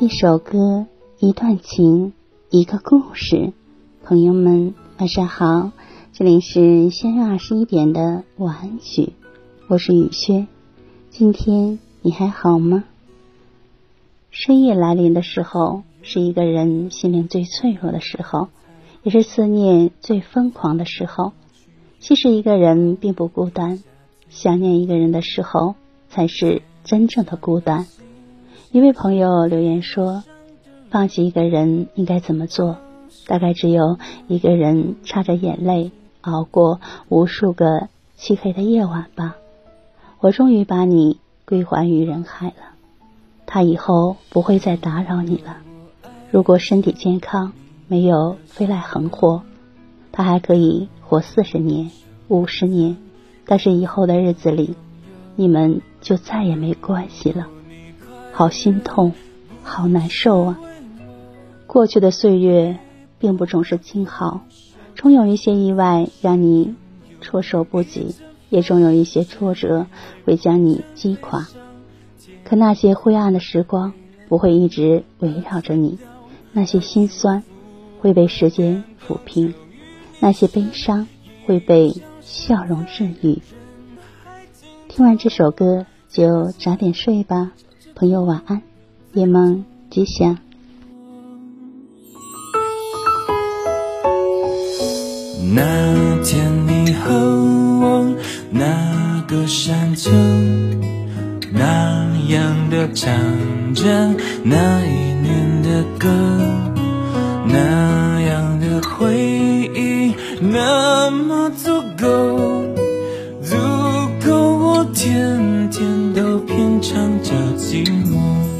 一首歌，一段情，一个故事。朋友们，晚上好，这里是先月二十一点的晚安曲，我是雨轩。今天你还好吗？深夜来临的时候，是一个人心灵最脆弱的时候，也是思念最疯狂的时候。其实一个人并不孤单，想念一个人的时候，才是真正的孤单。一位朋友留言说：“放弃一个人应该怎么做？大概只有一个人擦着眼泪熬过无数个漆黑的夜晚吧。”我终于把你归还于人海了，他以后不会再打扰你了。如果身体健康，没有飞来横祸，他还可以活四十年、五十年。但是以后的日子里，你们就再也没关系了。好心痛，好难受啊！过去的岁月并不总是静好，总有一些意外让你措手不及，也总有一些挫折会将你击垮。可那些灰暗的时光不会一直围绕着你，那些心酸会被时间抚平，那些悲伤会被笑容治愈。听完这首歌，就早点睡吧。朋友晚安，夜梦吉祥。那天你和我那个山丘，那样的唱着那一年的歌，那样的回忆那么足够，足够我天天唱着。寂寞。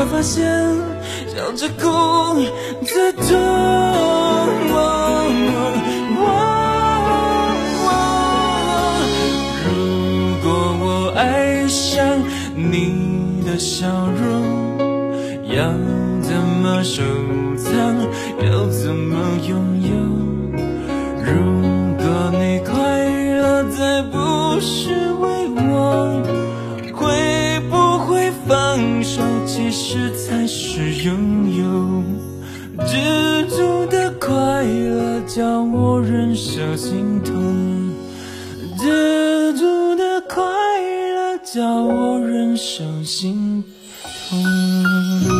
才发现笑着哭最痛。如果我爱上你的笑容，要怎么收藏？其实才是拥有。知足的快乐叫我忍受心痛，知足的快乐叫我忍受心痛。